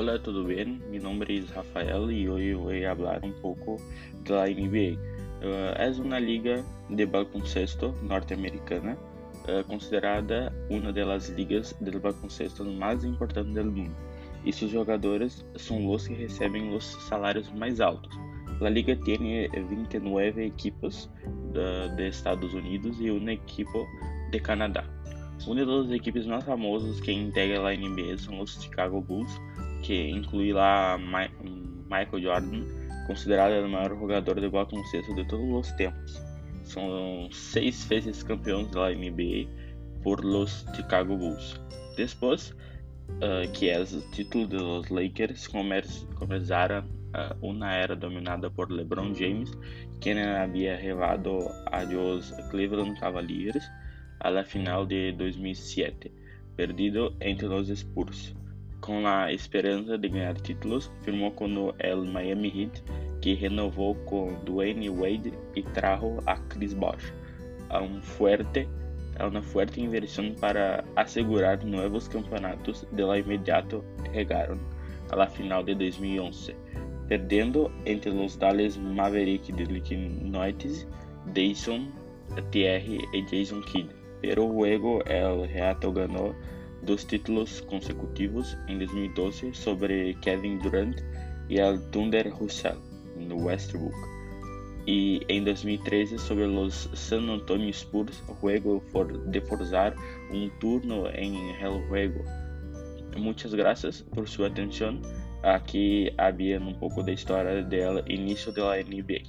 Hola, tudo bem? Mi nombre es Rafael y hoy voy a hablar un poco de la NBA. Uh, es una liga de baloncesto norte-americana uh, considerada uma das ligas de baloncesto mais importantes do mundo e seus jogadores são os que recebem os salários mais altos. A liga tem 29 equipes de Estados Unidos e uma equipe de Canadá. Uma das equipes mais famosas que integra a NBA são os Chicago Bulls, que inclui lá Michael Jordan, considerado o maior jogador de baloncesto de todos os tempos. São seis vezes campeões da NBA por los Chicago Bulls. Depois uh, que é o título dos Lakers, começaram uh, uma era dominada por LeBron James, quem havia levado a los Cleveland Cavaliers a final de 2007, perdido entre os Spurs. Com a esperança de ganhar títulos, firmou com o Miami Heat, que renovou com Dwayne Wade e trajo a Chris Bosh, a um fuerte, a uma forte inversão para assegurar novos campeonatos de lá imediato chegaram à final de 2011, perdendo entre os Dallas Mavericks de Illinois, Dyson, Thierry e Jason Kidd. Pero luego el Reato ganó dos títulos consecutivos en 2012 sobre Kevin Durant y el Thunder Russell no Westbrook y en 2013 sobre los San Antonio Spurs juego de forzar un turno en el juego. Muchas gracias por su atención. Aqui havia um pouco da história dela, início da NBA.